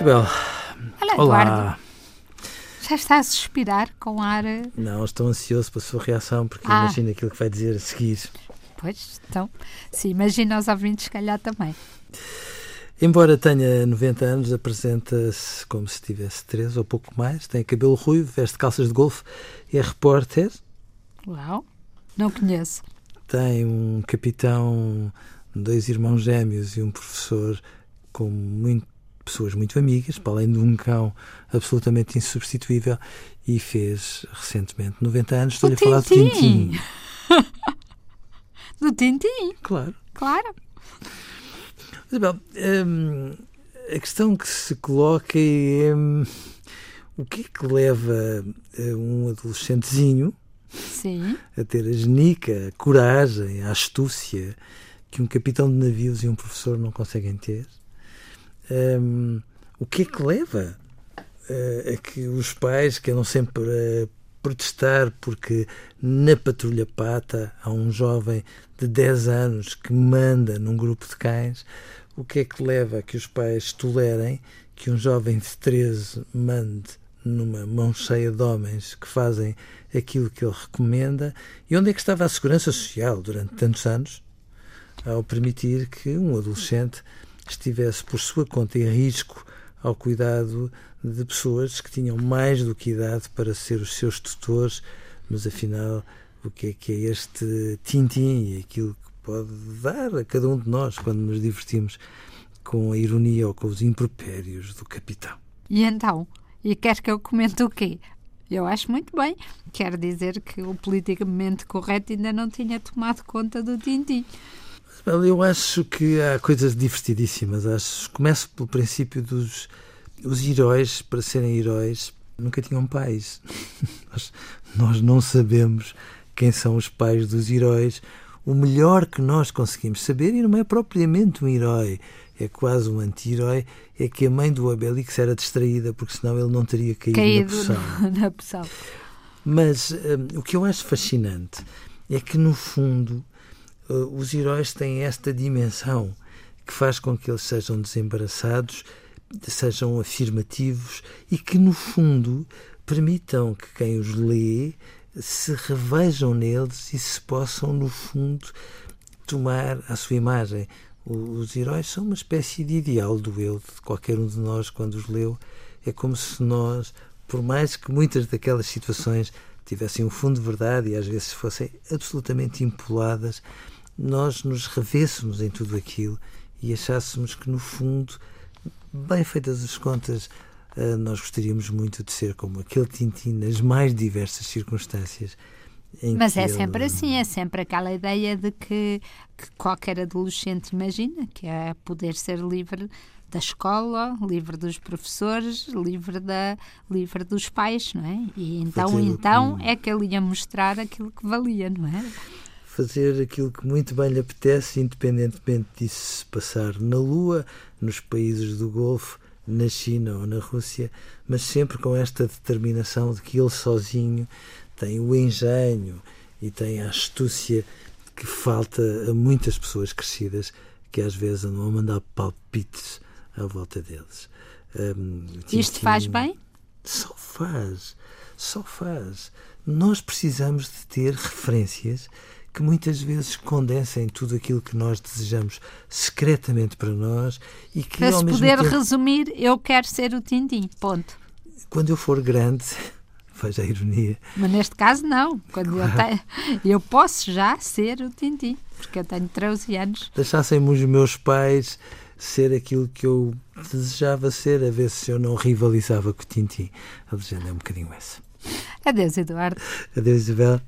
Isabel, Olha, olá. Eduardo, já está a suspirar com ar. Não, estou ansioso pela sua reação, porque Ah. imagina aquilo que vai dizer a seguir. Pois, então, se imagina os ouvintes, se calhar também. Embora tenha 90 anos, apresenta-se como se tivesse 13 ou pouco mais. Tem cabelo ruivo, veste calças de golfe, é repórter, Uau, não conheço. tem um capitão, dois irmãos gêmeos e um professor com muito, pessoas muito amigas, para além de um cão absolutamente insubstituível, e fez recentemente 90 anos. Estou-lhe a falar de Tintim. Do Tintim, Claro. claro. Isabel, hum, a questão que se coloca é hum, o que é que leva um adolescentezinho Sim. a ter a genica, a coragem, a astúcia que um capitão de navios e um professor não conseguem ter? Hum, o que é que leva eh, a que os pais queiram sempre eh, protestar porque na patrulha pata há um jovem de 10 anos que manda num grupo de cães? O que é que leva a que os pais tolerem que um jovem de 13 mande numa mão cheia de homens que fazem aquilo que ele recomenda? E onde é que estava a segurança social durante tantos anos ao permitir que um adolescente estivesse por sua conta e risco ao cuidado de pessoas que tinham mais do que idade para ser os seus tutores, mas afinal o que é que é este tintim e aquilo que pode dar a cada um de nós quando nos divertimos com a ironia ou com os impropérios do capitão. E então? E quer que eu comente o quê? Eu acho muito bem. Quer dizer que o politicamente correto ainda não tinha tomado conta do Tintim. Eu acho que há coisas divertidíssimas. Acho, começo pelo princípio dos os heróis, para serem heróis, nunca tinham pais. nós, nós não sabemos quem são os pais dos heróis. O melhor que nós conseguimos saber, e não é propriamente um herói, é quase um anti-herói, é que a mãe do Obelix era distraída, porque senão ele não teria caído, Caído na poção. na poção. Mas hum, o que eu acho fascinante é que, no fundo, os heróis têm esta dimensão que faz com que eles sejam desembaraçados, sejam afirmativos e que, no fundo, permitam que quem os lê se revejam neles e se possam, no fundo, tomar a sua imagem. Os heróis são uma espécie de ideal do eu de qualquer um de nós quando os leu. É como se nós, por mais que muitas daquelas situações tivessem um fundo de verdade e às vezes fossem absolutamente impoladas, nós nos revêssemos em tudo aquilo e achássemos que, no fundo, bem feitas as contas, ah, nós gostaríamos muito de ser como aquele Tintin nas mais diversas circunstâncias. Mas é ele- sempre assim, é sempre aquela ideia de que, que qualquer adolescente imagina, que é poder ser livre da escola, livre dos professores, livre, da, livre dos pais, não é? E então, então é que ele ia mostrar aquilo que valia, não é? Fazer aquilo que muito bem lhe apetece, independentemente disso se passar na Lua, nos países do Golfo, na China ou na Rússia, mas sempre com esta determinação de que ele sozinho tem o engenho e tem a astúcia que falta a muitas pessoas crescidas que às vezes andam a mandar palpites à volta deles. Hum, Isto faz bem? só faz, só faz. Nós precisamos de ter referências que muitas vezes condensem tudo aquilo que nós desejamos secretamente para nós e que Para se poder tempo, resumir, eu quero ser o Tintim, ponto. quando eu for grande, veja a ironia, Mas neste caso não, quando eu, tenho, eu posso já ser o Tintim, porque eu tenho 13 anos. deixassem-me os meus pais ser aquilo que eu desejava ser, a ver se eu não rivalizava com o Tintim. A legenda é um bocadinho essa. Adeus, Eduardo. Adeus, Isabel.